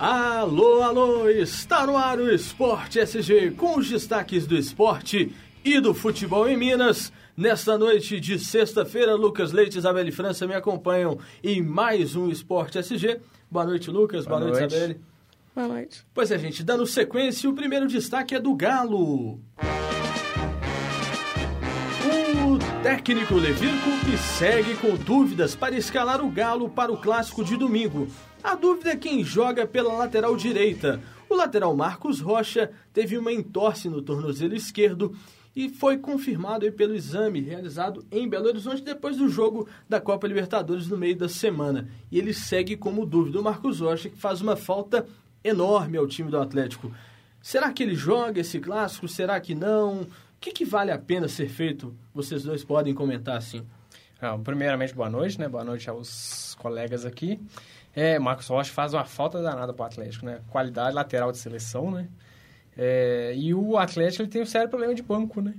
Alô, alô, está no ar o Esporte SG com os destaques do esporte e do futebol em Minas. Nesta noite de sexta-feira, Lucas Leite e Isabelle França me acompanham em mais um Esporte SG. Boa noite, Lucas. Boa, Boa noite, noite, Isabelle. Boa noite. Pois é, gente, dando sequência, o primeiro destaque é do Galo. O técnico Levirco que segue com dúvidas para escalar o Galo para o clássico de domingo. A dúvida é quem joga pela lateral direita. O lateral Marcos Rocha teve uma entorse no tornozelo esquerdo e foi confirmado pelo exame realizado em Belo Horizonte depois do jogo da Copa Libertadores no meio da semana. E ele segue como dúvida. O Marcos Rocha que faz uma falta enorme ao time do Atlético. Será que ele joga esse clássico? Será que não? Que, que vale a pena ser feito? Vocês dois podem comentar assim. Ah, primeiramente, boa noite, né? Boa noite aos colegas aqui. É, Marcos Rocha faz uma falta danada para o Atlético, né? Qualidade lateral de seleção, né? É, e o Atlético ele tem um sério problema de banco, né?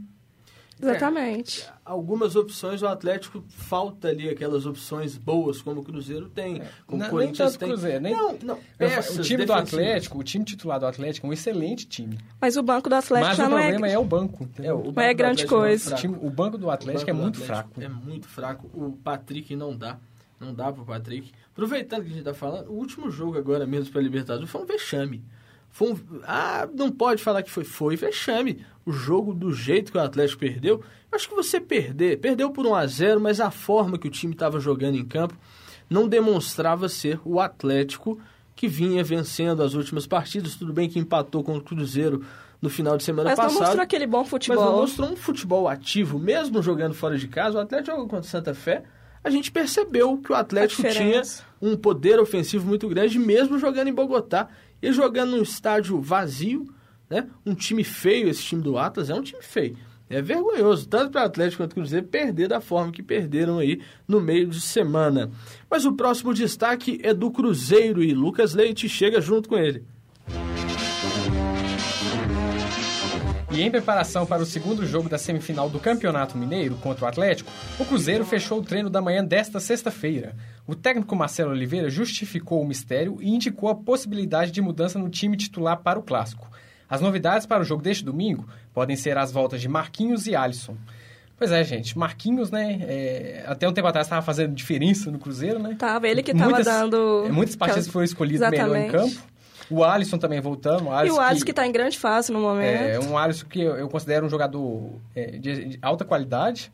Exatamente. É, algumas opções o Atlético falta ali aquelas opções boas como o Cruzeiro tem, é. como o Corinthians tem. Cruzeiro, nem, não, não, peças o time do Atlético, o time titular do Atlético é um excelente time. Mas o banco do Atlético Mas já o não é problema é, é o banco. É, o banco não é grande é coisa. O, time, o, banco do Atlético banco é muito Atlético fraco. É muito fraco. O Patrick não dá. Não dá pro Patrick. Aproveitando que a gente tá falando, o último jogo agora mesmo para Libertadores foi um vexame. Foi um, ah, não pode falar que foi. Foi vexame. O jogo do jeito que o Atlético perdeu. Acho que você perder. Perdeu por 1 a 0 mas a forma que o time estava jogando em campo não demonstrava ser o Atlético que vinha vencendo as últimas partidas. Tudo bem que empatou com o Cruzeiro no final de semana mas passado. Mas não mostrou aquele bom futebol. Mas não mostrou um futebol ativo, mesmo jogando fora de casa. O Atlético jogou contra o Santa Fé a gente percebeu que o Atlético tinha um poder ofensivo muito grande, mesmo jogando em Bogotá e jogando num estádio vazio, né? Um time feio, esse time do Atlas é um time feio. É vergonhoso, tanto para o Atlético quanto para o Cruzeiro, perder da forma que perderam aí no meio de semana. Mas o próximo destaque é do Cruzeiro e Lucas Leite chega junto com ele. E em preparação para o segundo jogo da semifinal do Campeonato Mineiro contra o Atlético, o Cruzeiro fechou o treino da manhã desta sexta-feira. O técnico Marcelo Oliveira justificou o mistério e indicou a possibilidade de mudança no time titular para o clássico. As novidades para o jogo deste domingo podem ser as voltas de Marquinhos e Alisson. Pois é, gente. Marquinhos, né? É, até um tempo atrás estava fazendo diferença no Cruzeiro, né? Tava, ele que estava dando. Muitas partidas foram escolhidas melhor em campo. O Alisson também voltando. O Alisson e o Alisson que está em grande fase no momento. É, um Alisson que eu, considero um jogador é, de, de, alta qualidade.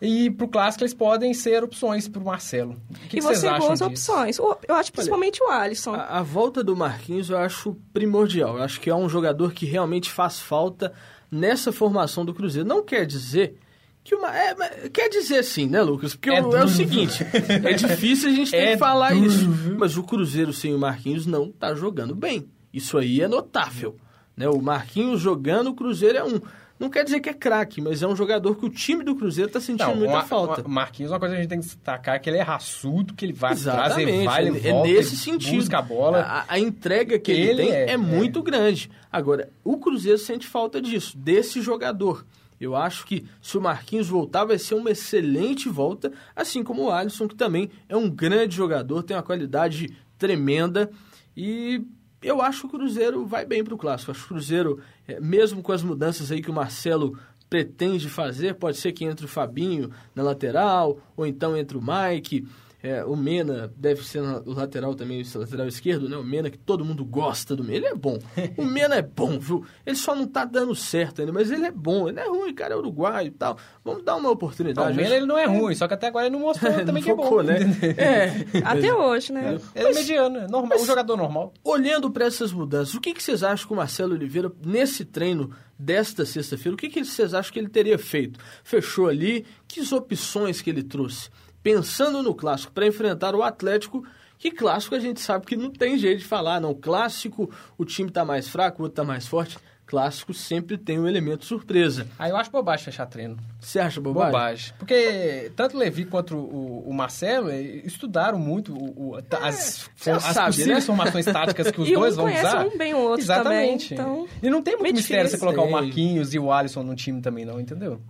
E para o clássico eles podem ser opções para o Marcelo. O que, e que você acham boas disso? opções. Eu acho principalmente Olha, o Alisson. A, a, volta do Marquinhos eu acho primordial. Eu acho que é um jogador que realmente faz falta nessa formação do Cruzeiro. Não quer dizer que uma, é, quer dizer sim, né, Lucas? Porque é, o, é o seguinte, é difícil a gente ter é que falar duro. isso. Mas o Cruzeiro sem o Marquinhos não tá jogando bem. Isso aí é notável. Né? O Marquinhos jogando, o Cruzeiro é um. Não quer dizer que é craque, mas é um jogador que o time do Cruzeiro está sentindo não, muita uma, falta. Uma, Marquinhos, uma coisa que a gente tem que destacar é que ele é raçudo, que ele vai Exatamente. trazer, vai, ele é volta, nesse sentido. busca a bola. A, a entrega que ele, ele tem é, é muito é. grande. Agora, o Cruzeiro sente falta disso, desse jogador. Eu acho que se o Marquinhos voltar, vai ser uma excelente volta, assim como o Alisson, que também é um grande jogador, tem uma qualidade tremenda. E eu acho que o Cruzeiro vai bem para o Clássico. Acho que o Cruzeiro, é, mesmo com as mudanças aí que o Marcelo pretende fazer, pode ser que entre o Fabinho na lateral, ou então entre o Mike. É, o Mena deve ser o lateral também, o lateral esquerdo, né? O Mena que todo mundo gosta do Mena. Ele é bom. O Mena é bom, viu? Ele só não tá dando certo ainda, mas ele é bom. Ele é ruim, cara, é uruguaio e tal. Vamos dar uma oportunidade. Não, o Mena ele não é ruim, só que até agora ele não mostrou também não que focou, é bom. Né? É. Até hoje, né? É, ele é mediano, é normal, um jogador normal. Olhando para essas mudanças, o que, que vocês acham que o Marcelo Oliveira, nesse treino desta sexta-feira, o que, que vocês acham que ele teria feito? Fechou ali, que opções que ele trouxe? Pensando no clássico para enfrentar o Atlético, que clássico a gente sabe que não tem jeito de falar, não. Clássico, o time está mais fraco, o outro está mais forte. Clássico sempre tem um elemento surpresa. Aí eu acho bobagem fechar treino. Você acha bobagem? Bobagem. Porque tanto o Levi quanto o, o Marcelo estudaram muito o, o, é, as, as sabe, possíveis né? formações táticas que os dois vão usar. um bem o outro Exatamente. também. Então, e não tem muito mistério você colocar o Marquinhos e o Alisson no time também, não, entendeu?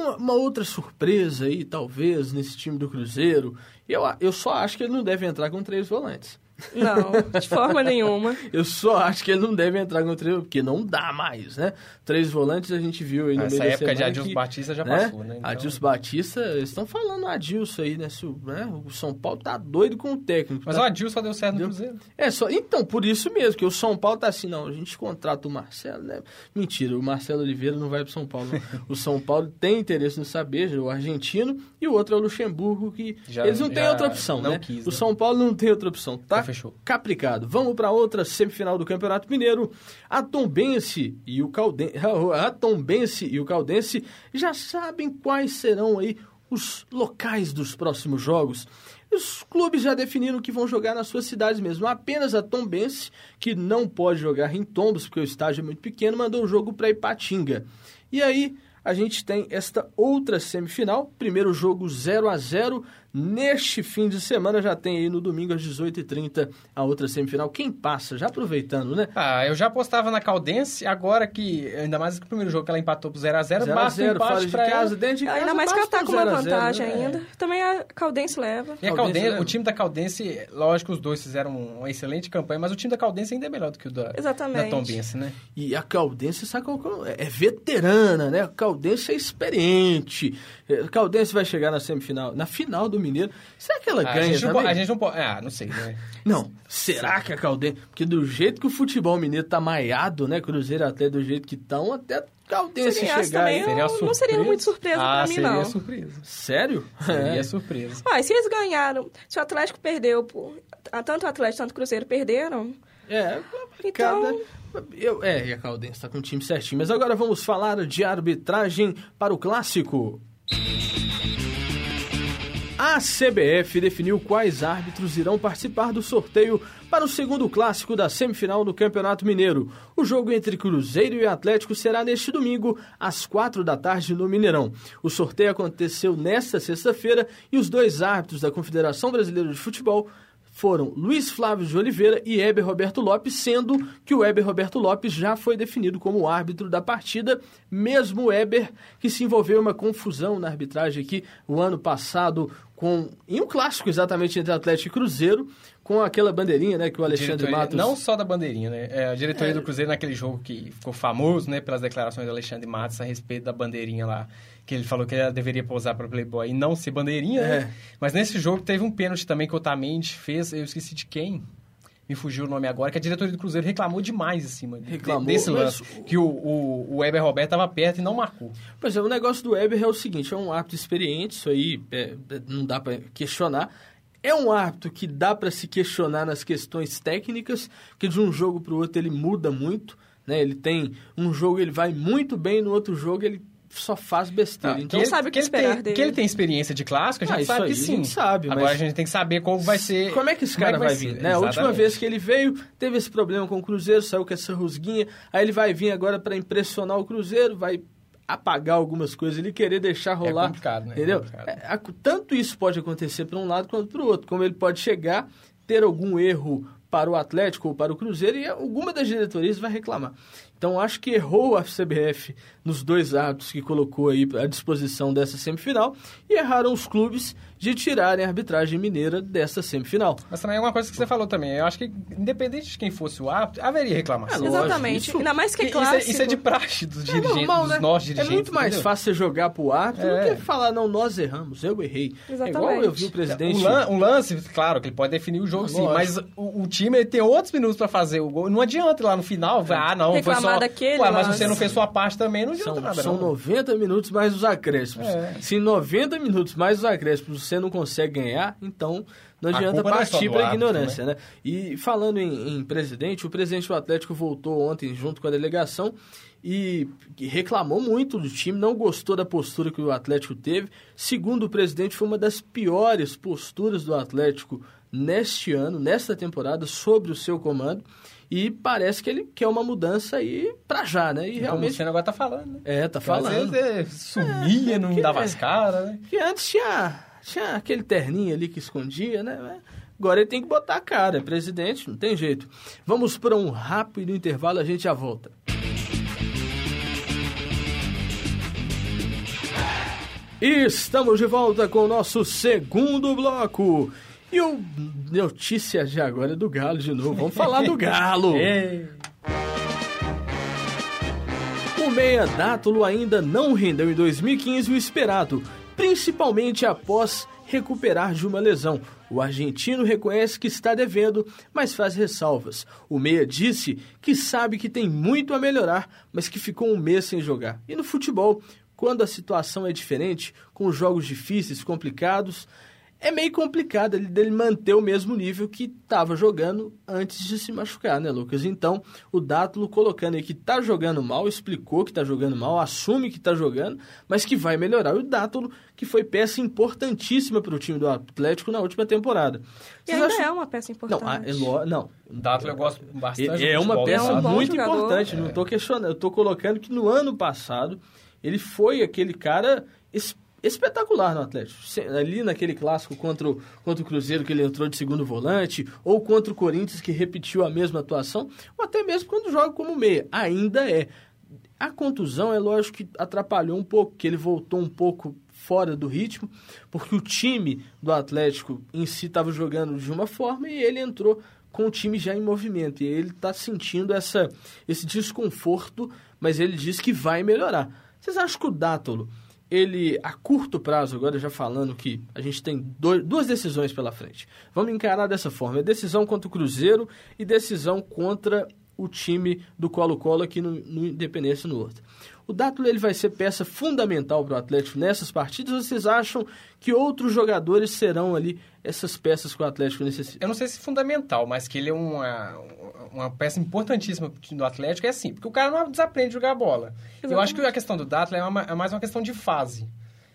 Uma, uma, outra surpresa aí, talvez, nesse time do Cruzeiro. Eu, eu só acho que ele não deve entrar com três volantes. Não, de forma nenhuma. Eu só acho que ele não deve entrar com o treinador, porque não dá mais, né? Três volantes a gente viu aí no Essa meio época de Adilson que, Batista já né? passou, né? Então... Adilson Batista, eles estão falando Adilson aí, né? Se o, né? o São Paulo tá doido com o técnico. Mas tá... o Adilson só deu certo no Cruzeiro. É, só... então, por isso mesmo, que o São Paulo tá assim, não, a gente contrata o Marcelo, né? Mentira, o Marcelo Oliveira não vai pro São Paulo. o São Paulo tem interesse no saber, o argentino, e o outro é o Luxemburgo, que já, eles não têm outra opção, né? Quis, o né? São Paulo não tem outra opção, tá? Fechou. Capricado. Vamos para outra semifinal do Campeonato Mineiro. A Tombense e o Caldense, a Tombense e o Caldense já sabem quais serão aí os locais dos próximos jogos. Os clubes já definiram que vão jogar nas suas cidades mesmo. Apenas a Tombense, que não pode jogar em Tombos, porque o estádio é muito pequeno, mandou o jogo para Ipatinga. E aí, a gente tem esta outra semifinal. Primeiro jogo 0 a 0 Neste fim de semana já tem aí no domingo às 18h30 a outra semifinal. Quem passa? Já aproveitando, né? Ah, eu já apostava na Caldense, agora que, ainda mais que o primeiro jogo que ela empatou pro 0x0, basta 0 empate de casa, ela. dentro de casa. Ainda mais que ela tá com uma vantagem né? ainda. É. Também a Caldense leva. E a Caldense, Caldense o time da Caldense, lógico, os dois fizeram uma excelente campanha, mas o time da Caldense ainda é melhor do que o da, Exatamente. da Tombense, né? E a Caldense, sabe qual é? É veterana, né? A Caldense é experiente. A Caldense vai chegar na semifinal, na final do Mineiro. Será que ela ah, ganha a gente, também? Não, a gente não pode... Ah, não sei, né? Não, será que a Caldense... Porque do jeito que o futebol mineiro tá maiado, né? Cruzeiro até do jeito que estão, até Caldense seria chegar... Também, seria não, não seria muito surpresa ah, pra mim, seria não. surpresa. Sério? Seria é. surpresa. Ah, se eles ganharam, se o Atlético perdeu, pô, tanto o Atlético quanto o Cruzeiro perderam... É, então... Eu, é, e a Caldense tá com o time certinho. Mas agora vamos falar de arbitragem para o Clássico. A CBF definiu quais árbitros irão participar do sorteio para o segundo clássico da semifinal do Campeonato Mineiro. O jogo entre Cruzeiro e Atlético será neste domingo, às quatro da tarde, no Mineirão. O sorteio aconteceu nesta sexta-feira e os dois árbitros da Confederação Brasileira de Futebol foram Luiz Flávio de Oliveira e Heber Roberto Lopes, sendo que o Heber Roberto Lopes já foi definido como árbitro da partida, mesmo o Heber que se envolveu em uma confusão na arbitragem aqui o ano passado com em um clássico exatamente entre Atlético e Cruzeiro, com aquela bandeirinha, né, que o Alexandre diretoria, Matos... Não só da bandeirinha, né? É, a diretoria é... do Cruzeiro naquele jogo que ficou famoso, né, pelas declarações do Alexandre Matos a respeito da bandeirinha lá que ele falou que ela deveria pousar para Playboy e não ser bandeirinha, né? é. né? Mas nesse jogo teve um pênalti também que o Otamendi fez, eu esqueci de quem, me fugiu o nome agora, que a diretoria do Cruzeiro reclamou demais em cima reclamou, desse lance. Que o, o, o Weber Roberto estava perto e não marcou. Pois é, o negócio do Weber é o seguinte, é um árbitro experiente, isso aí é, não dá para questionar. É um árbitro que dá para se questionar nas questões técnicas, que de um jogo para o outro ele muda muito. Né? Ele tem um jogo ele vai muito bem, no outro jogo ele só faz besteira. Ah, então sabe o que, esperar tem, dele. Que ele tem experiência de clássico, a gente ah, sabe que sim. A gente sabe, Agora a gente tem que saber como vai ser. Como é que esse cara vai, vai, vir? Né? A última vez que ele veio, teve esse problema com o Cruzeiro, saiu com essa rusguinha. Aí ele vai vir agora para impressionar o Cruzeiro, vai apagar algumas coisas, ele querer deixar rolar. É complicado, né? Entendeu? É é, tanto isso pode acontecer para um lado quanto para o outro. Como ele pode chegar, ter algum erro para o Atlético ou para o Cruzeiro e alguma das diretorias vai reclamar. Então acho que errou a CBF nos dois atos que colocou aí à disposição dessa semifinal e erraram os clubes de tirarem a arbitragem mineira dessa semifinal. Mas também é uma coisa que você falou também. Eu acho que, independente de quem fosse o árbitro, haveria reclamação. É, Exatamente. Isso, Ainda mais que é clássico. Isso é, isso é de praxe dos é dirigentes, normal, dos né? nossos dirigentes. É muito mais entendeu? fácil você jogar pro árbitro é. do que falar, não, nós erramos, eu errei. Exatamente. É igual eu vi o presidente... Um, lan um lance, claro, que ele pode definir o jogo sim, mas o, o, time ele tem outros minutos para fazer o gol. Não adianta ir lá no final, ah, não, Reclamar foi só... Daquele Ué, mas você não fez sua parte também, não adianta são, nada. São não. 90 minutos mais os acréscimos. É. Se em 90 minutos mais os acréscimos você não consegue ganhar, então não adianta partir é para a ignorância, né? E falando em, em, presidente, o presidente do Atlético voltou ontem junto com a delegação e reclamou muito do time, não gostou da postura que o Atlético teve. Segundo o presidente, foi uma das piores posturas do Atlético neste ano, nesta temporada, sobre o seu comando. E parece que ele quer uma mudança aí pra já, né? E realmente. O agora tá falando, né? É, tá falando. Às vezes sumia, é, não dava as caras, né? Que antes tinha tinha aquele terninho ali que escondia, né? Agora ele tem que botar a cara, é presidente, não tem jeito. Vamos para um rápido intervalo, a gente já volta. E estamos de volta com o nosso segundo bloco. E o notícia de agora é do Galo de novo. Vamos falar do Galo. É. O meia Dátulo ainda não rendeu em 2015 o esperado, principalmente após recuperar de uma lesão. O argentino reconhece que está devendo, mas faz ressalvas. O meia disse que sabe que tem muito a melhorar, mas que ficou um mês sem jogar. E no futebol, quando a situação é diferente, com jogos difíceis, complicados, é meio complicado ele dele manter o mesmo nível que estava jogando antes de se machucar, né, Lucas? Então, o Dátulo colocando aí que tá jogando mal, explicou que tá jogando mal, assume que tá jogando, mas que vai melhorar. E o Dátulo, que foi peça importantíssima para o time do Atlético na última temporada. E ainda acham... é uma peça importante. Não, é lo... não. O Dátulo eu gosto bastante. É uma peça é um muito jogador. importante, não estou questionando. Eu estou colocando que no ano passado ele foi aquele cara espetacular no Atlético. Ali naquele clássico contra o, contra o Cruzeiro, que ele entrou de segundo volante, ou contra o Corinthians, que repetiu a mesma atuação, ou até mesmo quando joga como meia. Ainda é. A contusão, é lógico que atrapalhou um pouco, que ele voltou um pouco fora do ritmo, porque o time do Atlético em si estava jogando de uma forma e ele entrou com o time já em movimento. E ele está sentindo essa, esse desconforto, mas ele diz que vai melhorar. Vocês acham que o Dátolo ele, a curto prazo, agora já falando que a gente tem dois, duas decisões pela frente. Vamos encarar dessa forma: é decisão contra o Cruzeiro e decisão contra o time do Colo-Colo aqui no, no Independência no outro. O Dátulo ele vai ser peça fundamental para o Atlético nessas partidas ou vocês acham que outros jogadores serão ali essas peças que o Atlético necessita? Eu não sei se fundamental, mas que ele é uma, uma peça importantíssima do Atlético é assim, porque o cara não desaprende a jogar bola. Exatamente. Eu acho que a questão do Dátulo é, uma, é mais uma questão de fase.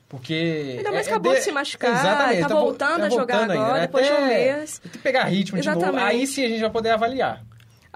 Porque. Ainda mais é, acabou é de se machucar, Exatamente, tá, tá voltando tá a jogar agora, ainda, né? depois Até de um mês. Tem que pegar ritmo Exatamente. de novo. Aí sim a gente vai poder avaliar.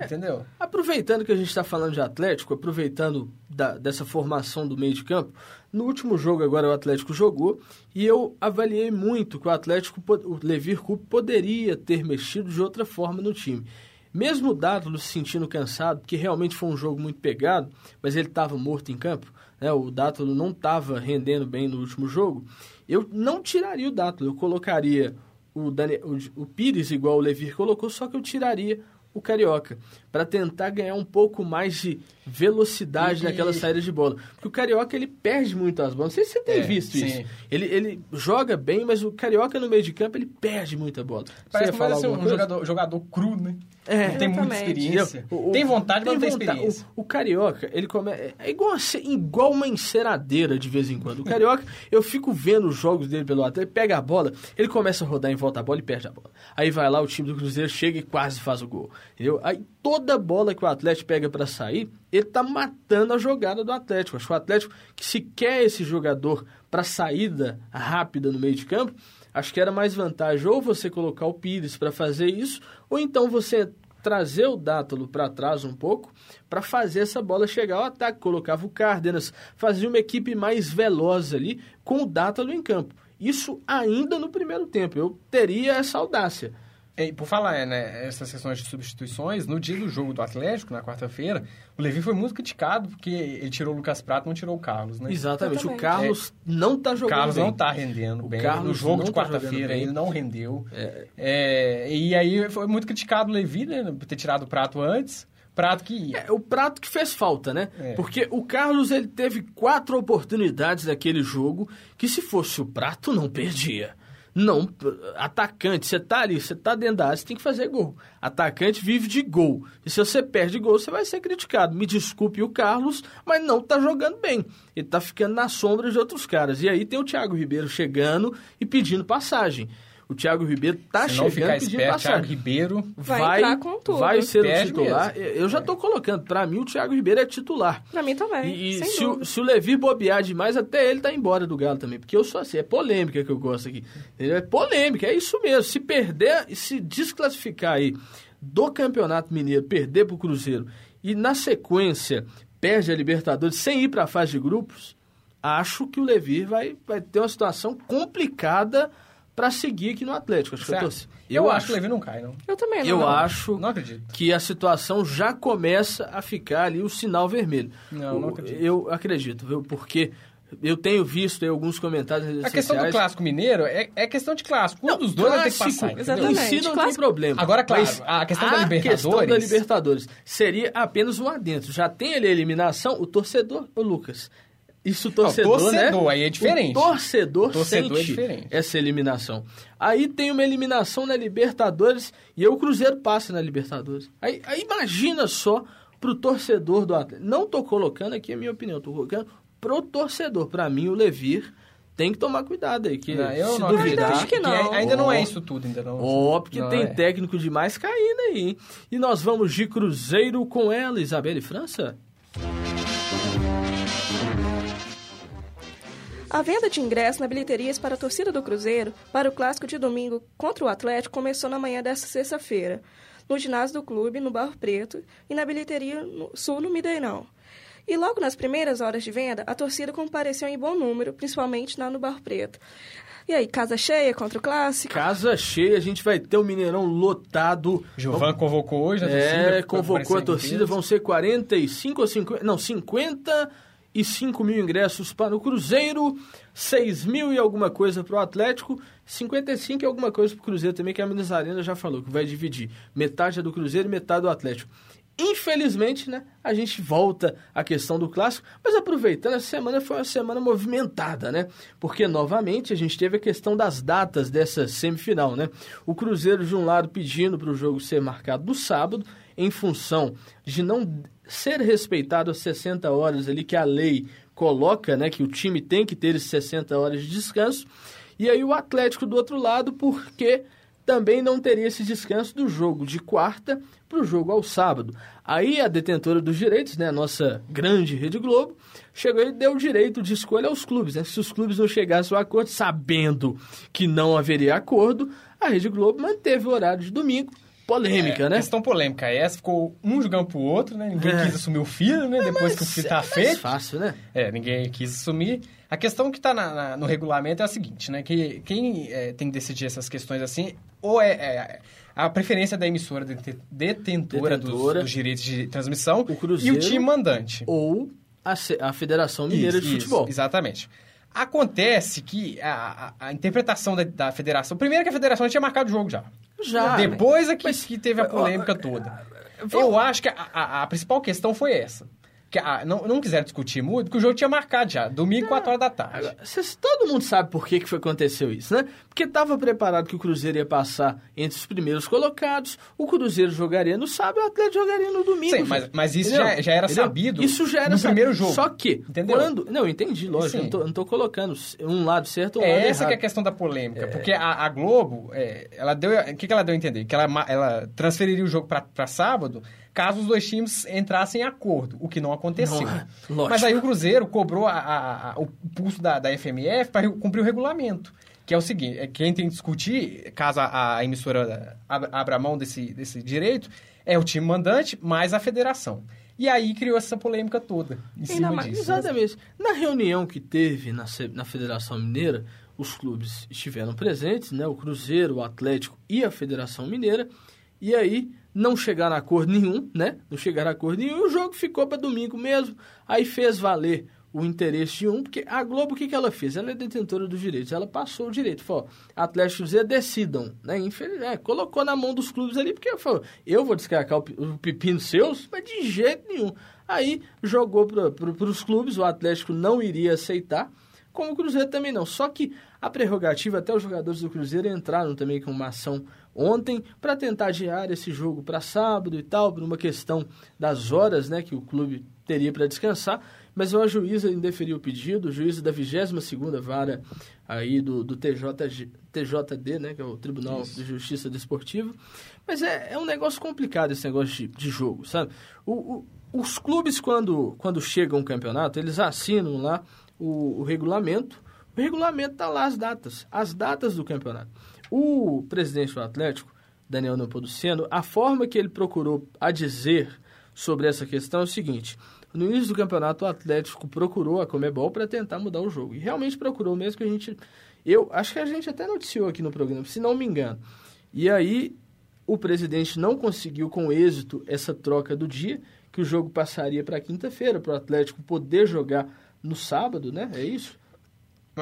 Entendeu? Aproveitando que a gente está falando de Atlético, aproveitando da, dessa formação do meio de campo, no último jogo agora o Atlético jogou e eu avaliei muito que o Atlético, o Levir Coupe poderia ter mexido de outra forma no time. Mesmo o Dátulo se sentindo cansado, que realmente foi um jogo muito pegado, mas ele estava morto em campo, né? o Dátulo não estava rendendo bem no último jogo, eu não tiraria o Dátulo, eu colocaria o, Daniel, o, o Pires igual o Levir colocou, só que eu tiraria o Carioca, para tentar ganhar um pouco mais de velocidade e... naquela saída de bola. Porque o Carioca, ele perde muito as bolas. Não sei se você tem é, visto sim. isso. Ele, ele joga bem, mas o Carioca no meio de campo, ele perde muita bola. Parece que vai ser um jogador, jogador cru, né? É, não tem muita experiência. O, o, tem vontade, mas não tem experiência. O, o, Carioca, ele come... é igual, igual uma enceradeira de vez em quando. O Carioca, eu fico vendo os jogos dele pelo lado, ele pega a bola, ele começa a rodar em volta da bola e perde a bola. Aí vai lá, o time do Cruzeiro chega e quase faz o gol. Entendeu? Aí toda bola que o Atlético pega para sair, ele tá matando a jogada do Atlético. Acho que o Atlético, que se quer esse jogador para saída rápida no meio de campo, acho que era mais vantagem ou você colocar o Pires para fazer isso, ou então você trazer o Dátalo para trás um pouco para fazer essa bola chegar ao ataque. Colocava o Cárdenas, fazia uma equipe mais veloz ali com o Dátalo em campo. Isso ainda no primeiro tempo. Eu teria essa audácia. E, por falar né, essas questões de substituições, no dia do jogo do Atlético, na quarta-feira, o Levi foi muito criticado porque ele tirou o Lucas Prato não tirou o Carlos, né? Exatamente. O Carlos é, não está jogando O Carlos bem. não está rendendo o bem. Carlos no jogo de tá quarta-feira ele não rendeu. É. É, e aí foi muito criticado o Levi, né? Por ter tirado o Prato antes. Prato que É, o Prato que fez falta, né? É. Porque o Carlos ele teve quatro oportunidades naquele jogo que se fosse o Prato não perdia. Não, atacante, você tá ali, você tá dentro da área, você tem que fazer gol. Atacante vive de gol. E se você perde gol, você vai ser criticado. Me desculpe o Carlos, mas não tá jogando bem. Ele tá ficando na sombra de outros caras. E aí tem o Thiago Ribeiro chegando e pedindo passagem. O Thiago Ribeiro tá Se chegando não ficar pedindo esperto. Thiago Ribeiro Vai vai, entrar com tudo. vai ser o titular. mesmo. Eu já tô colocando. Pra mim, o Thiago Ribeiro é titular. Pra mim também, E, e sem se, o, se o Levi bobear demais, até ele tá embora do Galo também. Porque eu sou assim, é polêmica que eu gosto aqui. É polêmica, é isso mesmo. Se perder e se desclassificar aí do Campeonato Mineiro, perder pro Cruzeiro e na sequência perde a Libertadores sem ir pra fase de grupos, acho que o Levi vai, vai ter uma situação complicada para seguir aqui no Atlético. Acho que eu, tô, Certo. Eu, acho que o Levi não cai, não. Eu também não. eu não. acho Não acredito. que a situação já começa a ficar ali o sinal vermelho. Não, O- não acredito. Eu acredito, viu? Porque Eu tenho visto aí alguns comentários nas redes A questão sociais. do clássico mineiro é, é questão de clássico. Um Não, dos dois vai ter que clássico, passar. entendeu? Exatamente. Em si não tem Clássico- problema. Agora, claro, a questão da a Libertadores- questão da Libertadores seria apenas um adentro. Já tem ali a eliminação, o torcedor, ô Lucas, isso o torcedor, torcedor, né? aí é diferente. O torcedor, O torcedor é sente diferente. essa eliminação. Aí tem uma eliminação na Libertadores e aí o Cruzeiro passa na Libertadores. Aí, aí imagina só pro torcedor do Atlético. Não tô colocando aqui a minha opinião, tô colocando pro torcedor. Para mim, o Levir tem que tomar cuidado aí. Que Não, eu se não duvidar, acho que não. ainda não é Ó, isso tudo, ainda não. Ó, porque Não tem é. técnico demais caindo aí. hein? E nós vamos de Cruzeiro com ela, Isabelle França? A venda de ingressos na bilheterias para a torcida do Cruzeiro para o clássico de domingo contra o Atlético começou na manhã desta sexta-feira, no ginásio do clube, no Barro Preto, e na bilheteria no- sul no Mineirão. E logo nas primeiras horas de venda, a torcida compareceu em bom número, principalmente lá no Barro Preto. E aí, casa cheia contra o clássico? Casa cheia, a gente vai ter o Mineirão lotado. Gilvan convocou hoje a torcida. É, convocou a torcida, vão ser 45 ou 50, não, 55 mil ingressos para o Cruzeiro, 6 mil e alguma coisa para o Atlético, 55 e alguma coisa para o Cruzeiro também, que a Minas Arena já falou, que vai dividir metade é do Cruzeiro e metade do Atlético. Infelizmente, né, a gente volta à questão do clássico, mas aproveitando, essa semana foi uma semana movimentada, né? Porque, novamente, a gente teve a questão das datas dessa semifinal, né? O Cruzeiro, de um lado, pedindo para o jogo ser marcado no sábado, em função de não ser respeitado as 60 horas ali que a lei coloca, né? Que o time tem que ter esses 60 horas de descanso. E aí o Atlético do outro lado, porque também não teria esse descanso do jogo de quarta para o jogo ao sábado. Aí a detentora dos direitos, né, a nossa grande Rede Globo, chegou e deu o direito de escolha aos clubes. Né? Se os clubes não chegassem ao acordo, sabendo que não haveria acordo, a Rede Globo manteve o horário de domingo. Polêmica, É, né? Questão polêmica. Essa ficou um jogando pro outro, né? Ninguém É. quis assumir o filho, né? Depois que o filho tá É mais feito. fácil, né? É, ninguém quis assumir. A questão que está no regulamento é a seguinte, né? Que quem é, tem que decidir essas questões assim, ou é, é a preferência da emissora dete- detentora, dos- Detentora. Dos, direitos de transmissão O Cruzeiro. e o time mandante. Ou a, a Federação Mineira Isso, de isso, Futebol. exatamente. Acontece que a, a- a interpretação da, da federação... Primeiro que a federação tinha marcado o jogo já. Já. Depois é que, Mas- que teve a polêmica toda. Eu acho que a, a- a principal questão foi essa. Que a- não, não quiseram discutir muito, porque o jogo tinha marcado já. Domingo, 4 horas da tarde. Agora, cês- todo mundo sabe por que, que foi, aconteceu isso, né? Porque estava preparado que o Cruzeiro ia passar entre os primeiros colocados, o Cruzeiro jogaria no sábado e o Atlético jogaria no domingo. Sim, mas- mas isso já- já era Entendeu? sabido Isso já era no sabido. primeiro jogo. Só que, Entendeu? quando... Não, entendi, lógico. Não, tô, não tô colocando um lado certo ou um É lado essa que é a questão da polêmica, porque a, a Globo, é, ela deu, o que, que ela deu a entender? Que ela, ela transferiria o jogo para sábado caso os dois times entrassem em acordo, o que não aconteceu. Não, é. Mas aí o Cruzeiro cobrou a- a- a- o pulso da, da FMF para cumprir o regulamento, que é o seguinte, é, quem tem que discutir, caso a, emissora abra, mão desse, desse direito, é o time mandante mais a federação. E aí criou essa polêmica toda em cima mais- disso. Exatamente. Na reunião que teve na, na Federação Mineira, os clubes estiveram presentes, né? O Cruzeiro, o Atlético e a Federação Mineira. E aí não chegaram a acordo nenhum, né? Não chegaram a acordo nenhum o jogo ficou para domingo mesmo. Aí fez valer o interesse de um, porque a Globo o que, que ela fez? Ela é detentora dos direitos, ela passou o direito. Falou, Atlético Cruzeiro decidam, né? Infeliz, é, colocou na mão dos clubes ali, porque falou, eu vou descarcar o, o pepino seus, mas de jeito nenhum. Aí jogou para os clubes, o Atlético não iria aceitar, como o Cruzeiro também não. Só que a prerrogativa, até os jogadores do Cruzeiro entraram também com uma ação ontem para tentar adiar esse jogo para sábado e tal, por uma questão das horas né, que o clube teria para descansar. Mas uma juíza indeferiu o pedido, o juíza da 22ª vara aí do, do TJ, TJD, né, que é o Tribunal de Justiça Desportiva. Mas é, é um negócio complicado esse negócio de, de jogo, sabe? O, o, os clubes, quando, quando chegam um campeonato, eles assinam lá o, o regulamento. O regulamento está lá as datas, as datas do campeonato. O presidente do Atlético, Daniel Neopoduceno, a forma que ele procurou a dizer sobre essa questão é o seguinte: no início do campeonato, o Atlético procurou a Comebol para tentar mudar o jogo. E realmente procurou, mesmo que a gente. Eu acho que a gente até noticiou aqui no programa, se não me engano. E aí, o presidente não conseguiu com êxito essa troca do dia, que o jogo passaria para quinta-feira, para o Atlético poder jogar no sábado, né? É isso?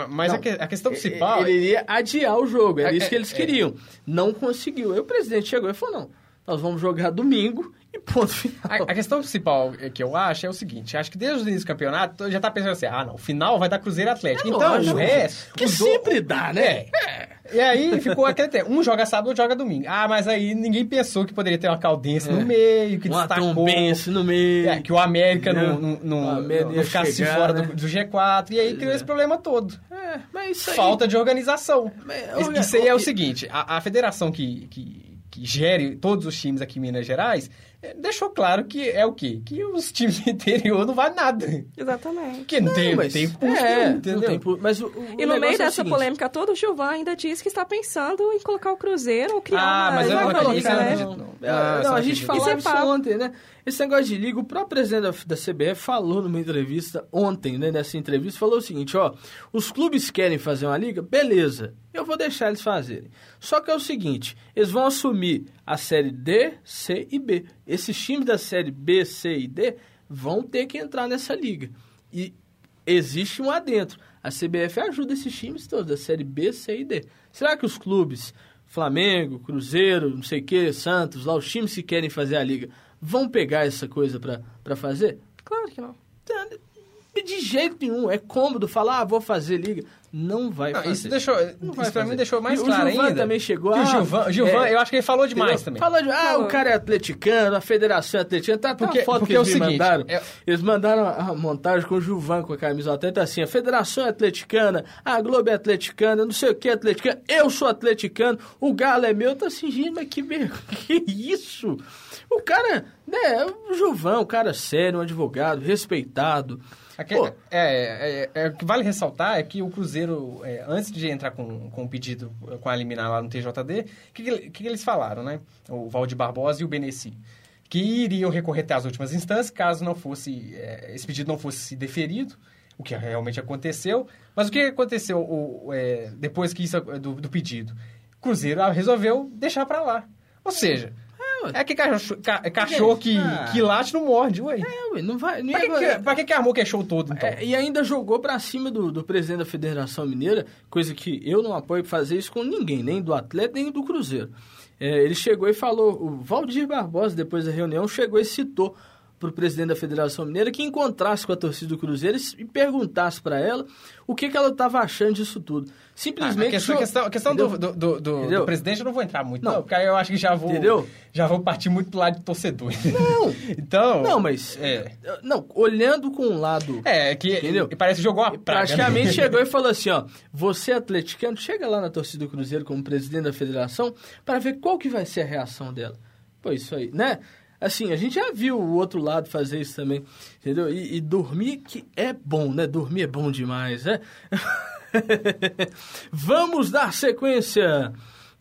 Mas a, que, a, questão principal. Ele iria adiar o jogo, era é, isso que eles é, queriam. Não conseguiu. Aí o presidente chegou e falou: não, nós vamos jogar domingo e ponto final. A, a, questão principal que eu acho é o seguinte: acho que desde o início do campeonato já tá pensando assim, ah, não, o final vai dar Cruzeiro Atlético. É então, lógico, o resto. Que sempre do... dá, né? É. E aí ficou aquele tempo. Um joga sábado, outro joga domingo. Ah, mas aí ninguém pensou que poderia ter uma caldense é. no meio, que uma destacou. no meio. É, que o América não, não, não, não ficasse chegar, fora né? do, do, G4. E aí criou esse problema todo. É, mas isso aí... Falta de organização. Mas, isso aí é o seguinte, a, a federação que, que, que gere todos os times aqui em Minas Gerais é, deixou claro que é o quê? Que os times do interior não valem nada. Exatamente. Que não, não tem, mas, tem custo, é, entendeu? Não tem, mas o, o e no meio é dessa polêmica toda, o Gilvan ainda disse que está pensando em colocar o Cruzeiro ou criar ah, uma... mas eu não acredito, né? não, não. Ah, não, a gente falava isso, isso ontem, né? Esse negócio de liga, o próprio presidente da, CBF falou numa entrevista ontem, né? Nessa entrevista, falou o seguinte, ó, os clubes querem fazer uma liga, beleza, eu vou deixar eles fazerem. Só que é o seguinte, eles vão assumir a série D, C e B. Esses times da série B, C e D vão ter que entrar nessa liga. E existe um adentro. A CBF ajuda esses times todos, da série B, C e D. Será que os clubes, Flamengo, Cruzeiro, não sei o que, Santos, lá os times que querem fazer a liga, vão pegar essa coisa para fazer? Claro que não. De jeito nenhum. É cômodo falar, ah, vou fazer liga. Não vai não, fazer. Isso, deixou, não isso pra mim deixou mais e claro o Gilvan ainda. também chegou. Ah, o Gilvan, Gilvan é, eu acho que ele falou demais entendeu? também. Falou de, ah, o cara é atleticano, a federação é atleticana. Tá, porque, tá foto porque que eles é o seguinte, mandaram. É... Eles mandaram a montagem com o Gilvan com a camisa tá assim, a federação é atleticana, a Globo é atleticana, não sei o que é atleticana, eu sou atleticano, o Galo é meu. Tá assim, gente, mas que, que isso? O cara, né, o Gilvan, um cara sério, um advogado, respeitado. Aqui, é, é, é, o que vale ressaltar é que o Cruzeiro, é, antes de entrar com, com o pedido, com a liminar lá no TJD, o que, que, eles falaram, né? O Valdir Barbosa e o Beneci. Que iriam recorrer até as últimas instâncias, caso não fosse, é, esse pedido não fosse deferido, o que realmente aconteceu. Mas o que aconteceu o, é, depois que isso, do, do pedido? O Cruzeiro resolveu deixar para lá. Ou seja, é que cachorro, cachorro que, ah. que late não morde, ué. É, ué, não vai. Não pra, que, que, pra que, que armou que é show todo, então? É, e ainda jogou pra cima do, do presidente da Federação Mineira, coisa que eu não apoio fazer isso com ninguém, nem do atleta, nem do Cruzeiro. É, ele chegou e falou, o Valdir Barbosa, depois da reunião, chegou e citou para o presidente da Federação Mineira que encontrasse com a torcida do Cruzeiro e perguntasse para ela o que, que ela estava achando disso tudo. Simplesmente. Ah, a questão, questão, a questão do, do, do, do, presidente eu não vou entrar muito, não, não, porque aí eu acho que já vou. Entendeu? Já vou partir muito pro lado de torcedor. Não! então. Não, mas. É. Não, olhando com um lado. É, que. Entendeu? Parece que jogou a praga. Né? Praticamente chegou e falou assim: ó, você atleticano, chega lá na torcida do Cruzeiro como presidente da federação para ver qual que vai ser a reação dela. Pô, isso aí, né? Assim, a gente já viu o outro lado fazer isso também, entendeu? E, e dormir que é bom, né? Dormir é bom demais, né? Vamos dar sequência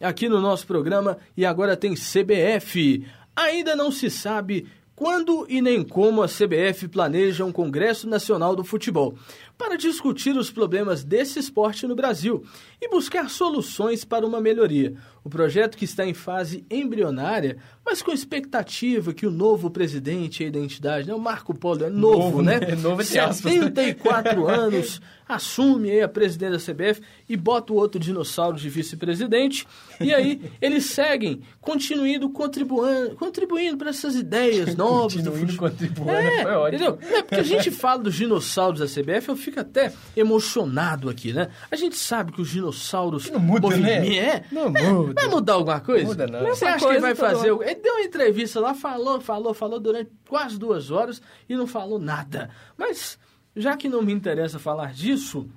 aqui no nosso programa e agora tem CBF. Ainda não se sabe quando e nem como a CBF planeja um Congresso Nacional do Futebol para discutir os problemas desse esporte no Brasil e buscar soluções para uma melhoria. O projeto que está em fase embrionária, mas com expectativa que o novo presidente e a identidade, né, o Marco Polo é novo, novo né? É novo 74 anos, assume a presidência da CBF e bota o outro dinossauro de vice-presidente. E aí eles seguem, continuando contribuindo, contribuindo para essas ideias novas. Continuindo contribuindo, é, foi ótimo. Entendeu? É porque a gente fala dos dinossauros da CBF, eu fico até emocionado aqui, né? A gente sabe que os dinossauros... Não muda, né? É, não é, muda. Vai mudar alguma coisa? Não muda, não. Você acha que ele vai fazer... Ele deu uma entrevista lá, falou, falou, falou durante quase duas horas e não falou nada. Mas, já que não me interessa falar disso,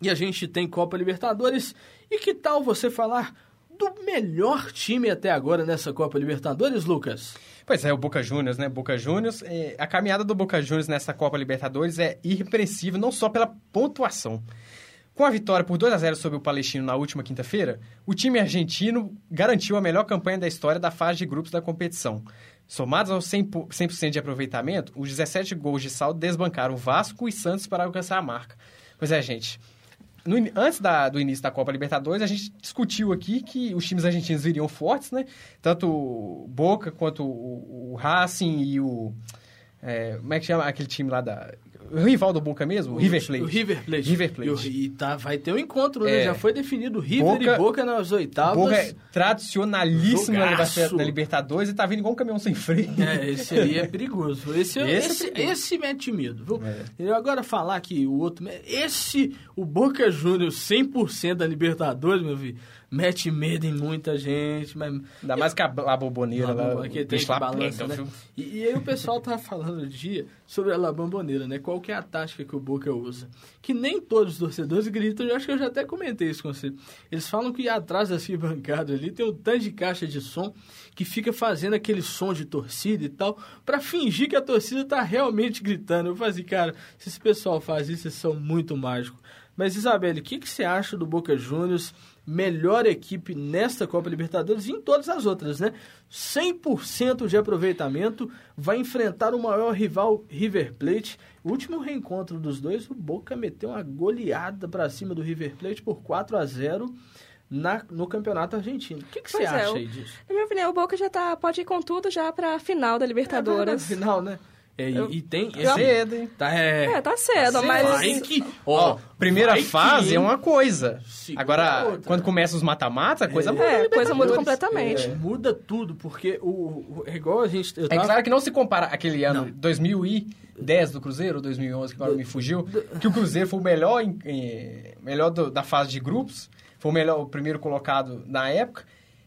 e a gente tem Copa Libertadores, e que tal você falar do melhor time até agora nessa Copa Libertadores, Lucas? Pois é, o Boca Juniors, né? Boca Juniors, é, a caminhada do Boca Juniors nessa Copa Libertadores é irrepreensível, não só pela pontuação, com a vitória por 2 a 0 sobre o Palestino na última quinta-feira, o time argentino garantiu a melhor campanha da história da fase de grupos da competição. Somados aos 100%, 100 de aproveitamento, os 17 gols de saldo desbancaram Vasco e Santos para alcançar a marca. Pois é, gente. No, antes da, do início da Copa Libertadores, a gente discutiu aqui que os times argentinos viriam fortes, né? Tanto Boca quanto o, o Racing e o é, como é que chama aquele time lá da. O rival do Boca mesmo? O River Plate. O River Plate. River Plate. E, tá, vai ter um encontro, né? É. Já foi definido River Boca- e Boca nas oitavas. Boca é tradicionalíssimo na Jogaço. Na Libertadores e tá vindo igual um caminhão sem freio. É, esse aí é perigoso. Esse, Esse é esse, perigoso. esse mete medo, viu? É. Eu agora falar que o outro... Esse, o Boca Juniors 100% da Libertadores, meu filho, mete medo em muita gente, mas... Ainda mais que a, a boboneira lá, o que tem que lá balança, né? E, e aí o pessoal tava falando um dia sobre a La Bamboneira, né? Qual que é a tática que o Boca usa? Que nem todos os torcedores gritam, eu acho que eu já até comentei isso com você. Eles falam que atrás das bancadas ali tem um tanto de caixa de som que fica fazendo aquele som de torcida e tal, pra fingir que a torcida tá realmente gritando. Eu falei assim, cara, se esse pessoal faz isso, eles são muito mágicos. Mas, Isabelle, o que, que você acha do Boca Juniors? Melhor equipe nesta Copa Libertadores e em todas as outras, né? 100% de aproveitamento, vai enfrentar o maior rival River Plate. O último reencontro dos dois, o Boca meteu uma goleada para cima do River Plate por 4 a 0 na, no Campeonato Argentino. O que, que você é, acha o- aí disso? Na minha opinião, o Boca já tá, pode ir com tudo já pra final da É, Libertadores. final, né? É, e- Eu- e tem... eu- Cedo, hein? Tá, é, É, tá cedo, Vai mas... que, Ó, ó, primeira vai que, fase hein? é uma coisa. Segunda Agora, é outra. quando começa os mata-matas, a coisa muda. É, coisa muda completamente. É, muda tudo, porque o, o- é igual a gente... Eu É tava- claro que não se compara aquele ano Não. 2010 do Cruzeiro, ou 2011, que agora me fugiu, que o Cruzeiro foi o melhor, em- em- melhor do- da fase de grupos, foi o melhor, o primeiro colocado na época,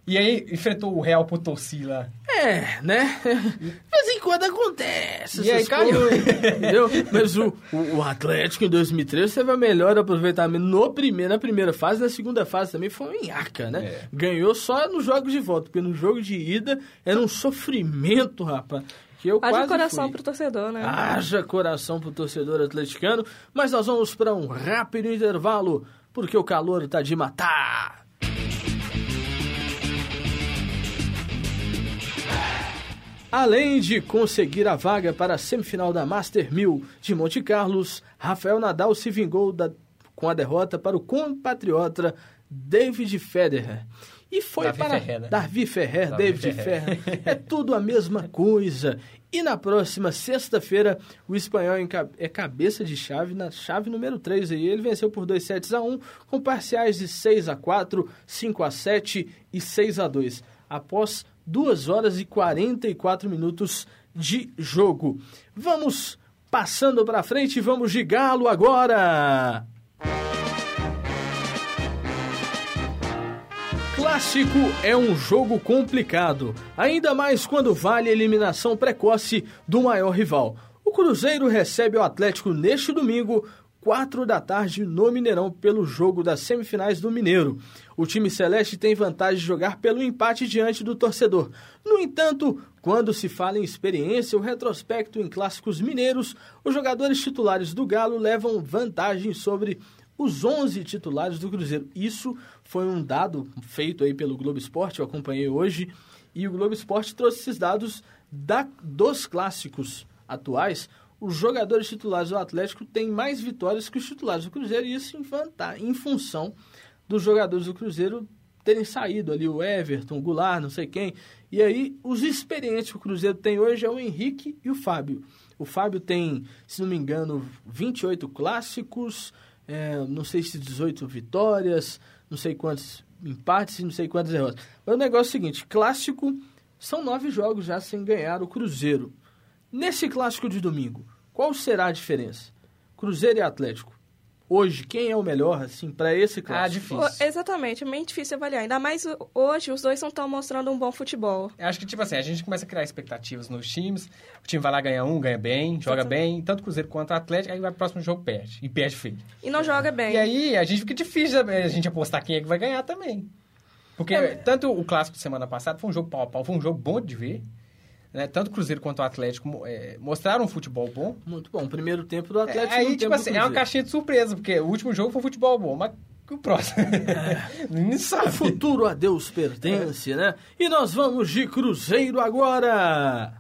e aí enfrentou o Real Potosí lá. É, né? De vez em quando acontece. E aí caiu. Entendeu? Mas o, o, o Atlético em 2013 teve a melhor aproveitamento no primeiro, na primeira fase, na segunda fase também foi um nhaca, né? É. Ganhou só nos jogos de volta, porque no jogo de ida era um sofrimento, rapaz. Que eu Haja quase coração fui. pro torcedor, né? Haja coração pro torcedor atleticano, mas nós vamos para um rápido intervalo, porque o calor tá de matar. Além de conseguir a vaga para a semifinal da Master 1000 de Monte Carlos, Rafael Nadal se vingou da- com a derrota para o compatriota David Federer. E foi Davi para Ferrer, né? Davi Ferrer, Davi David Ferrer. Ferrer. É tudo a mesma coisa. E na próxima sexta-feira, o espanhol é cabeça de chave na chave número 3. E ele venceu por 2 sets a 1, com parciais de 6 a 4, 5 a 7 e 6 a 2. Após 2 horas e 44 minutos de jogo. Vamos passando para frente, vamos de galo agora. Clássico é um jogo complicado, ainda mais quando vale a eliminação precoce do maior rival. O Cruzeiro recebe o Atlético neste domingo, 4 da tarde, no Mineirão, pelo jogo das semifinais do Mineiro. O time celeste tem vantagem de jogar pelo empate diante do torcedor. No entanto, quando se fala em experiência ou retrospecto em clássicos mineiros, os jogadores titulares do Galo levam vantagem sobre os 11 titulares do Cruzeiro. Isso foi um dado feito aí pelo Globo Esporte, eu acompanhei hoje, e o Globo Esporte trouxe esses dados da, dos clássicos atuais. Os jogadores titulares do Atlético têm mais vitórias que os titulares do Cruzeiro, e isso em, em função dos jogadores do Cruzeiro terem saído ali, o Everton, o Goulart, não sei quem. E aí, os experientes que o Cruzeiro tem hoje é o Henrique e o Fábio. O Fábio tem, se não me engano, 28 clássicos, é, não sei se 18 vitórias, não sei quantos empates e não sei quantas derrotas. Mas o negócio é o seguinte, clássico são nove jogos já sem ganhar o Cruzeiro. Nesse clássico de domingo, qual será a diferença? Cruzeiro e Atlético. Hoje, quem é o melhor, assim, para esse Ah, clássico? difícil. O- Exatamente, é meio difícil avaliar. Ainda mais hoje, os dois não estão mostrando um bom futebol. Eu acho que, tipo assim, a gente começa a criar expectativas nos times. O time vai lá, ganha um, ganha bem, joga bem, tanto o Cruzeiro quanto o Atlético, aí vai pro próximo jogo, perde. E perde feio. E não joga bem. E aí, a gente fica difícil a gente apostar quem é que vai ganhar também. Porque É. tanto o clássico de semana passada foi um jogo pau a pau, foi um jogo bom de ver. Né? Tanto o Cruzeiro quanto o Atlético é, mostraram um futebol bom. Muito bom. Primeiro tempo do Atlético. É, aí, tipo assim, é uma caixinha de surpresa, porque o último jogo foi futebol bom, mas o próximo. Ninguém O sabe. futuro a Deus pertence, né? E nós vamos de Cruzeiro agora!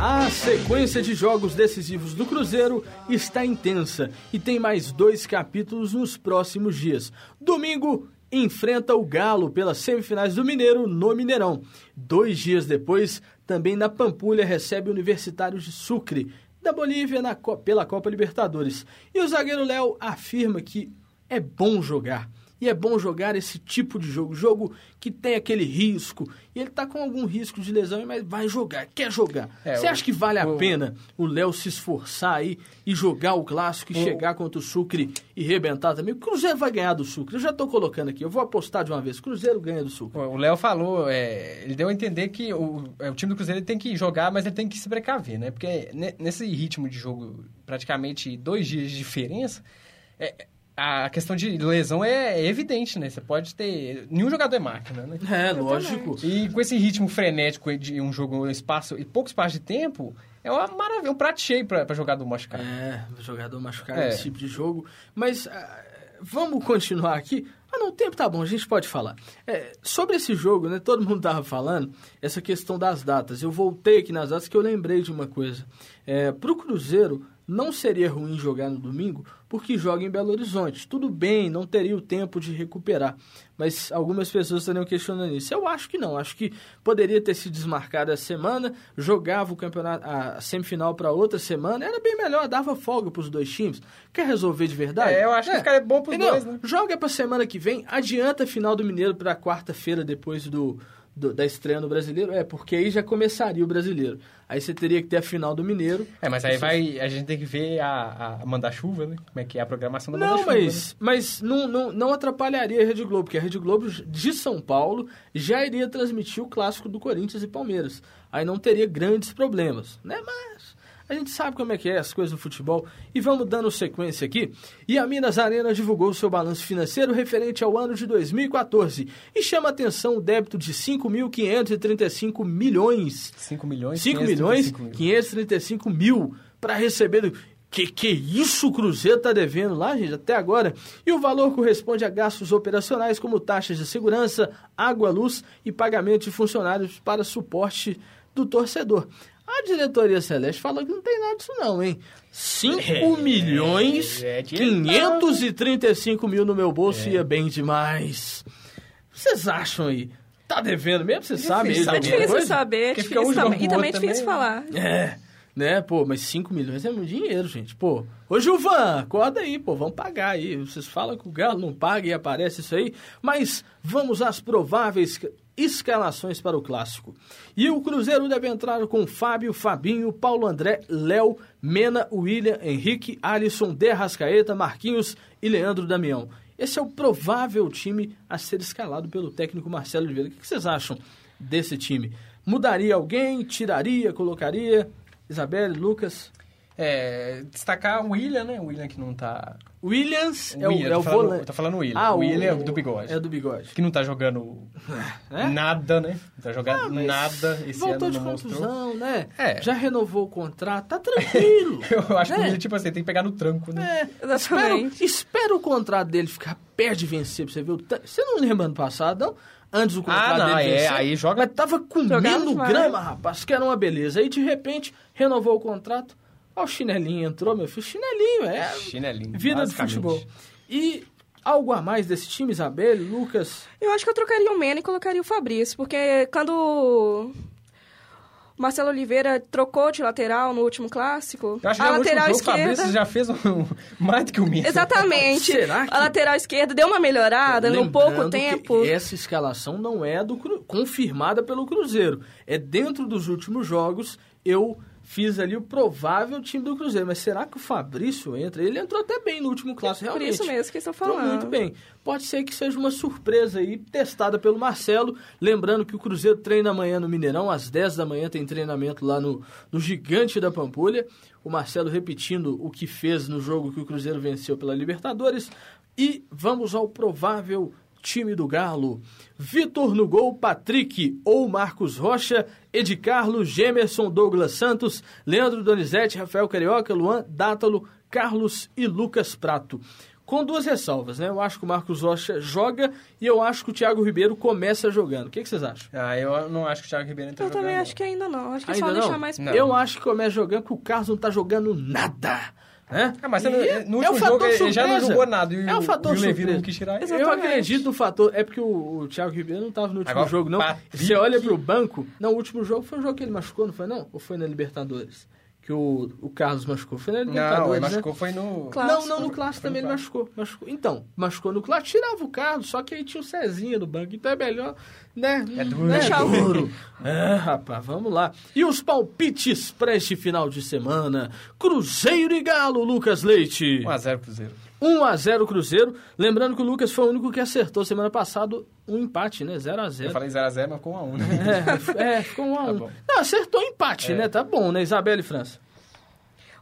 A sequência de jogos decisivos do Cruzeiro está intensa e tem mais dois capítulos nos próximos dias. Domingo, enfrenta o Galo pelas semifinais do Mineiro no Mineirão. Dois dias depois, também na Pampulha recebe o Universitário de Sucre, da Bolívia na, pela Copa Libertadores. E o zagueiro Léo afirma que é bom jogar e é bom jogar esse tipo de jogo, jogo que tem aquele risco. E ele tá com algum risco de lesão, mas vai jogar, quer jogar. É, Você acha que vale o, a pena o Léo se esforçar aí e jogar o clássico e o, chegar contra o Sucre e rebentar também? O Cruzeiro vai ganhar do Sucre. Eu já tô colocando aqui, eu vou apostar de uma vez. O Cruzeiro ganha do Sucre. O Léo falou, é, ele deu a entender que o, é, o time do Cruzeiro tem que jogar, mas ele tem que se precaver, né? Porque nesse ritmo de jogo, praticamente dois dias de diferença. É, a questão de lesão é evidente, né? Você pode ter. Nenhum jogador é máquina, né? É, lógico. E com esse ritmo frenético de um jogo, um espaço e pouco espaço de tempo, é uma maravilha, um prato cheio pra, pra jogador machucado. É, jogador machucado é. esse tipo de jogo. Mas uh, vamos continuar aqui. Ah, não, o tempo tá bom, a gente pode falar. É, sobre esse jogo, né? Todo mundo tava falando, essa questão das datas. Eu voltei aqui nas datas que eu lembrei de uma coisa. É, pro Cruzeiro, não seria ruim jogar no domingo porque joga em Belo Horizonte. Tudo bem, não teria o tempo de recuperar, mas algumas pessoas estariam questionando isso. Eu acho que não, acho que poderia ter se desmarcado essa semana, jogava o campeonato, a semifinal para outra semana, era bem melhor, dava folga para os dois times. Quer resolver de verdade? É, eu acho é. que ficaria bom para os dois, né? Joga para semana que vem, adianta a final do Mineiro para quarta-feira depois do do, da estreia no Brasileiro? É, porque aí já começaria o Brasileiro. Aí você teria que ter a final do Mineiro. É, mas aí vai, a gente tem que ver a, a manda-chuva, né? Como é que é a programação da manda-chuva. Não, mas, né? mas não, não, não atrapalharia a Rede Globo, porque a Rede Globo de São Paulo já iria transmitir o clássico do Corinthians e Palmeiras. Aí não teria grandes problemas, né? Mas a gente sabe como é que é as coisas do futebol. E vamos dando sequência aqui. E a Minas Arena divulgou seu balanço financeiro referente ao ano de 2014 e chama atenção o débito de 5.535 milhões. 5 milhões? 5 milhões 535 mil para receber que que isso o Cruzeiro está devendo lá, gente, até agora? E o valor corresponde a gastos operacionais como taxas de segurança, água, luz e pagamento de funcionários para suporte do torcedor. A diretoria Celeste falou que não tem nada disso não, hein? 5 é, milhões é, é 535 mil no meu bolso é. ia bem demais. Vocês acham aí? Tá devendo mesmo? Você sabe? É difícil saber, é difícil também. E também é difícil falar. É, né? Pô, mas 5 milhões é muito dinheiro, gente. Pô, ô Gilvan, acorda aí, pô, vamos pagar aí. Vocês falam que o Galo não paga e aparece isso aí, mas vamos às prováveis escalações para o clássico. E o Cruzeiro deve entrar com Fábio, Fabinho, Paulo André, Léo, Mena, William, Henrique, Alisson, Derrascaeta, Marquinhos e Leandro Damião. Esse é o provável time a ser escalado pelo técnico Marcelo Oliveira. O que vocês acham desse time? Mudaria alguém? Tiraria? Colocaria? Isabelle, Lucas? É, destacar o William, né? O William que não tá. Williams é o, é o falando, volante. Tá falando o William. Ah, o William o, é do bigode. É do bigode. Que não tá jogando é? nada, né? Não tá jogando ah, nada esse voltou ano. de contusão, né? É. Já renovou o contrato, tá tranquilo. Eu acho né? que o William, tipo assim, tem que pegar no tranco, né? É, exatamente. Espera, espera o contrato dele ficar perto de vencer pra você ver. O Você não lembra ano passado, não? Antes do contrato ah, não, dele é, aí joga... Mas tava comendo grama, rapaz, que era uma beleza. Aí, de repente, renovou o contrato Ó, o chinelinho entrou, meu filho. Chinelinho, é. Chinelinho. Vida do futebol. E algo a mais desse time, Isabel, Lucas? Eu acho que eu trocaria o Mena e colocaria o Fabrício, porque quando Marcelo Oliveira trocou de lateral no último clássico. Eu acho que a lateral jogo, esquerda. O Fabrício já fez um, mais do que o Mena. Exatamente. Será que... A lateral esquerda deu uma melhorada no pouco tempo. essa escalação não é do confirmada pelo Cruzeiro. É dentro dos últimos jogos. Eu fiz ali o provável time do Cruzeiro. Mas será que o Fabrício entra? Ele entrou até bem no último clássico, realmente. Por isso mesmo que estou falando. Entrou muito bem. Pode ser que seja uma surpresa aí, testada pelo Marcelo. Lembrando que o Cruzeiro treina amanhã no Mineirão, às 10 da manhã tem treinamento lá no, no Gigante da Pampulha. O Marcelo repetindo o que fez no jogo que o Cruzeiro venceu pela Libertadores. E vamos ao provável time do Galo. Vitor no gol, Patrick ou Marcos Rocha, Ed Carlos, Gemerson, Douglas Santos, Leandro Donizete, Rafael Carioca, Luan Dátalo, Carlos e Lucas Prato. Com duas ressalvas, né? Eu acho que o Marcos Rocha joga e eu acho que o Thiago Ribeiro começa jogando. O que, que vocês acham? Ah, eu não acho que o Thiago Ribeiro entra eu jogando. Eu também acho que ainda não. Acho que ainda é só não? deixar mais... Não. Eu acho que começa jogando porque o Carlos não tá jogando nada. Né? Ah, mas no, no último é jogo ele já não jogou nada. E é o fator o Levi não quis tirar. Eu acredito no fator. É porque o, o Thiago Ribeiro não estava no último Agora, jogo, não. Você olha pro banco. Não, o último jogo foi um jogo que ele machucou, não foi, não? Ou foi na Libertadores? Que o, o Carlos machucou. Foi na Libertadores, Não, ele né? machucou foi no... Clássico. Não, não, no Clássico também ele machucou, machucou. Então, machucou no Clássico, tirava o Carlos, só que aí tinha o Cezinha no banco. Então é melhor, né? É duro. Né? duro. é, rapaz, vamos lá. E os palpites para este final de semana? Cruzeiro e Galo, Lucas Leite. 1x0 Cruzeiro. 1 a 0 Cruzeiro. Lembrando que o Lucas foi o único que acertou semana passada um empate, né? 0 a 0 Eu falei 0 a 0 mas ficou 1 a 1 né? É, é ficou 1 a 1 tá Não, acertou empate, é. né? Tá bom, né? Isabela e França.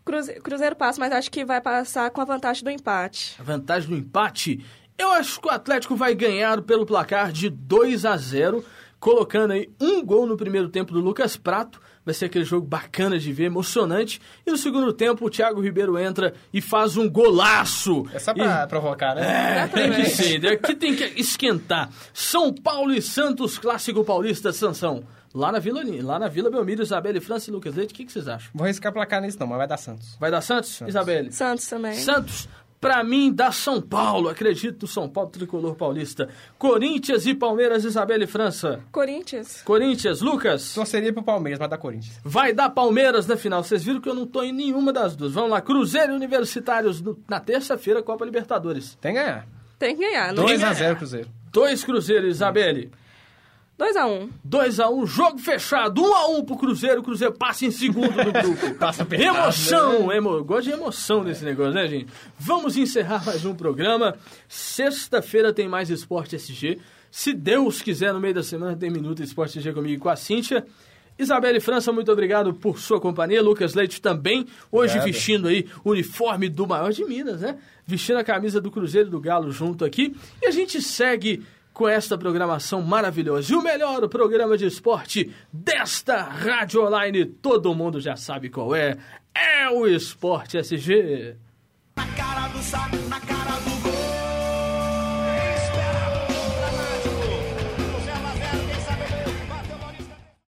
Cruzeiro, Cruzeiro passa, mas acho que vai passar com a vantagem do empate. A vantagem do empate? Eu acho que o Atlético vai ganhar pelo placar de 2 a 0 colocando aí um gol no primeiro tempo do Lucas Prato. Vai ser aquele jogo bacana de ver, emocionante. E no segundo tempo, o Thiago Ribeiro entra e faz um golaço. É só pra e... provocar, né? É, tem que ser. Aqui tem que esquentar. São Paulo e Santos, clássico paulista, Sansão. Lá na Vila, lá na Vila Belmiro, Isabelle França e Lucas Leite, o que, que vocês acham? Vou arriscar placar nisso não, mas vai dar Santos. Vai dar Santos, Santos. Isabelle? Santos também. Santos. Pra mim, dá São Paulo. Acredito no São Paulo tricolor paulista. Corinthians e Palmeiras, Isabelle França. Corinthians. Corinthians, Lucas. Torceria pro Palmeiras, vai dar Corinthians. Vai dar Palmeiras na final. Vocês viram que eu não tô em nenhuma das duas. Vamos lá, Cruzeiro e Universitários no, na terça-feira, Copa Libertadores. Tem que ganhar. Tem que ganhar. 2x0 Cruzeiro. Dois Cruzeiros, Isabelle. 2x1. 2x1, jogo fechado. 1x1 pro Cruzeiro. O Cruzeiro passa em segundo no grupo. passa apertado, Emoção. Né? Emo... Gosto de emoção nesse negócio, né, gente? Vamos encerrar mais um programa. Sexta-feira tem mais Esporte SG. Se Deus quiser, no meio da semana tem Minuto Esporte SG comigo e com a Cíntia. Isabelle França, muito obrigado por sua companhia. Lucas Leite também, hoje Obrigado. vestindo aí o uniforme do maior de Minas, né? Vestindo a camisa do Cruzeiro e do Galo junto aqui. E a gente segue com esta programação maravilhosa. E o melhor programa de esporte desta rádio online, todo mundo já sabe qual é, é o Esporte SG. Na cara do saco, na cara do gol.